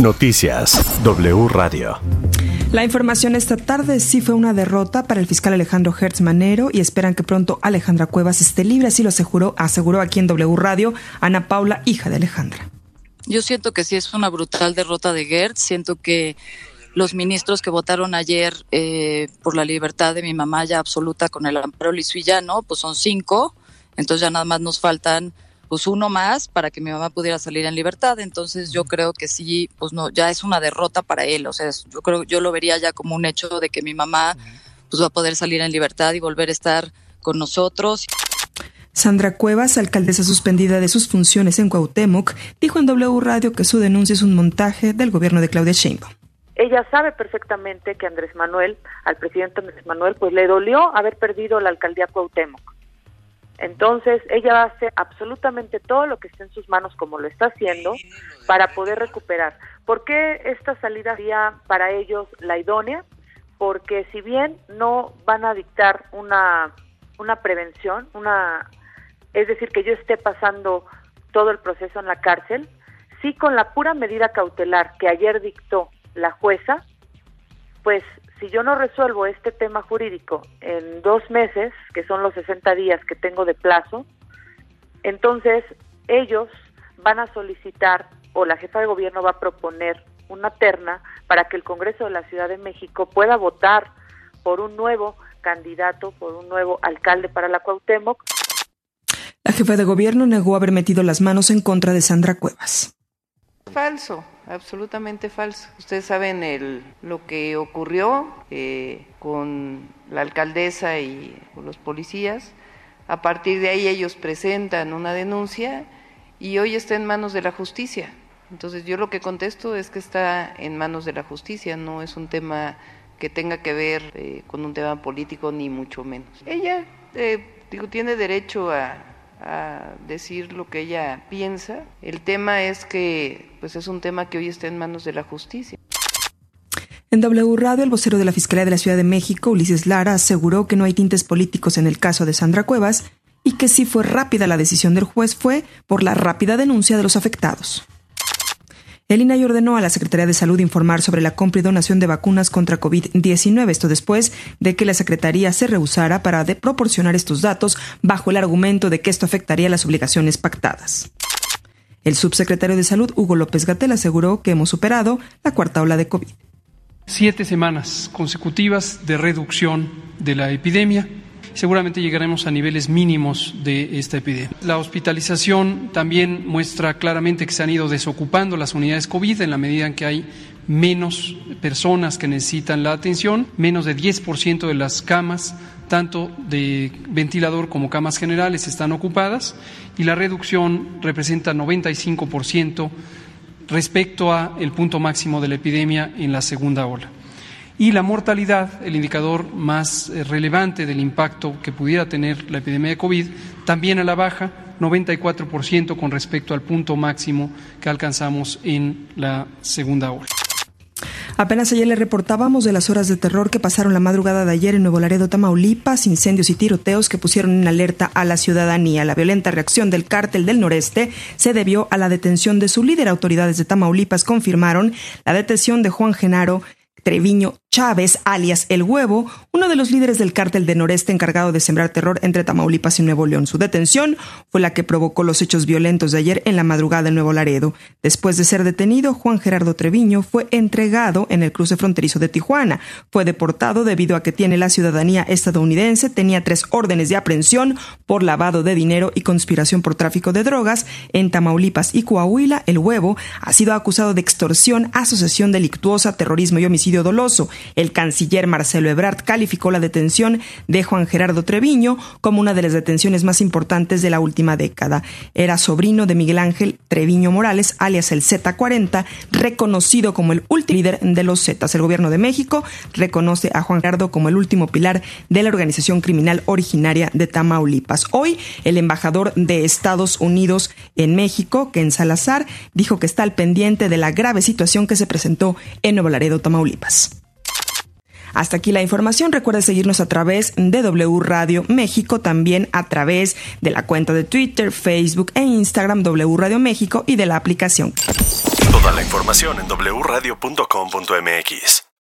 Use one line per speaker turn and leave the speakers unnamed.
Noticias W Radio.
La información esta tarde sí fue una derrota para el fiscal Alejandro Hertz Manero y esperan que pronto Alejandra Cuevas esté libre, así lo aseguró, aseguró aquí en W Radio Ana Paula, hija de Alejandra.
Yo siento que sí es una brutal derrota de Hertz, siento que los ministros que votaron ayer eh, por la libertad de mi mamá ya absoluta con el amparo lisuillano, pues son cinco, entonces ya nada más nos faltan pues uno más para que mi mamá pudiera salir en libertad. Entonces yo creo que sí, pues no, ya es una derrota para él. O sea, yo creo, yo lo vería ya como un hecho de que mi mamá pues va a poder salir en libertad y volver a estar con nosotros.
Sandra Cuevas, alcaldesa suspendida de sus funciones en Cuauhtémoc, dijo en W Radio que su denuncia es un montaje del gobierno de Claudia Sheinbaum.
Ella sabe perfectamente que Andrés Manuel, al presidente Andrés Manuel, pues le dolió haber perdido la alcaldía Cuauhtémoc entonces, ella hacer absolutamente todo lo que esté en sus manos, como lo está haciendo, para poder recuperar. ¿Por qué esta salida sería para ellos la idónea? Porque si bien no van a dictar una, una prevención, una, es decir, que yo esté pasando todo el proceso en la cárcel, sí con la pura medida cautelar que ayer dictó la jueza, pues si yo no resuelvo este tema jurídico en dos meses, que son los 60 días que tengo de plazo, entonces ellos van a solicitar o la jefa de gobierno va a proponer una terna para que el Congreso de la Ciudad de México pueda votar por un nuevo candidato, por un nuevo alcalde para la Cuauhtémoc.
La jefa de gobierno negó haber metido las manos en contra de Sandra Cuevas.
Falso, absolutamente falso. Ustedes saben el, lo que ocurrió eh, con la alcaldesa y los policías. A partir de ahí ellos presentan una denuncia y hoy está en manos de la justicia. Entonces yo lo que contesto es que está en manos de la justicia, no es un tema que tenga que ver eh, con un tema político ni mucho menos. Ella eh, digo, tiene derecho a, a decir lo que ella piensa. El tema es que pues es un tema que hoy está en manos de la justicia.
En W Radio, el vocero de la Fiscalía de la Ciudad de México, Ulises Lara, aseguró que no hay tintes políticos en el caso de Sandra Cuevas y que si fue rápida la decisión del juez fue por la rápida denuncia de los afectados. El INAI ordenó a la Secretaría de Salud informar sobre la compra y donación de vacunas contra COVID-19, esto después de que la Secretaría se rehusara para proporcionar estos datos bajo el argumento de que esto afectaría las obligaciones pactadas. El subsecretario de Salud, Hugo López Gatel, aseguró que hemos superado la cuarta ola de COVID.
Siete semanas consecutivas de reducción de la epidemia seguramente llegaremos a niveles mínimos de esta epidemia. La hospitalización también muestra claramente que se han ido desocupando las unidades COVID en la medida en que hay menos personas que necesitan la atención, menos de 10% de las camas tanto de ventilador como camas generales están ocupadas y la reducción representa 95% respecto a el punto máximo de la epidemia en la segunda ola. Y la mortalidad, el indicador más eh, relevante del impacto que pudiera tener la epidemia de COVID, también a la baja, 94% con respecto al punto máximo que alcanzamos en la segunda ola.
Apenas ayer le reportábamos de las horas de terror que pasaron la madrugada de ayer en Nuevo Laredo, Tamaulipas, incendios y tiroteos que pusieron en alerta a la ciudadanía. La violenta reacción del cártel del noreste se debió a la detención de su líder. Autoridades de Tamaulipas confirmaron la detención de Juan Genaro Treviño Chávez, alias El Huevo, uno de los líderes del cártel de Noreste encargado de sembrar terror entre Tamaulipas y Nuevo León. Su detención fue la que provocó los hechos violentos de ayer en la madrugada en Nuevo Laredo. Después de ser detenido, Juan Gerardo Treviño fue entregado en el cruce fronterizo de Tijuana. Fue deportado debido a que tiene la ciudadanía estadounidense, tenía tres órdenes de aprehensión por lavado de dinero y conspiración por tráfico de drogas. En Tamaulipas y Coahuila, El Huevo ha sido acusado de extorsión, asociación delictuosa, terrorismo y homicidio doloso. El canciller Marcelo Ebrard calificó la detención de Juan Gerardo Treviño como una de las detenciones más importantes de la última década. Era sobrino de Miguel Ángel Treviño Morales, alias el Z40, reconocido como el último líder de los Zetas. El gobierno de México reconoce a Juan Gerardo como el último pilar de la organización criminal originaria de Tamaulipas. Hoy, el embajador de Estados Unidos en México, Ken Salazar, dijo que está al pendiente de la grave situación que se presentó en Nuevo Laredo, Tamaulipas. Hasta aquí la información. Recuerda seguirnos a través de W Radio México, también a través de la cuenta de Twitter, Facebook e Instagram W Radio México y de la aplicación.
Toda la información en wradio.com.mx.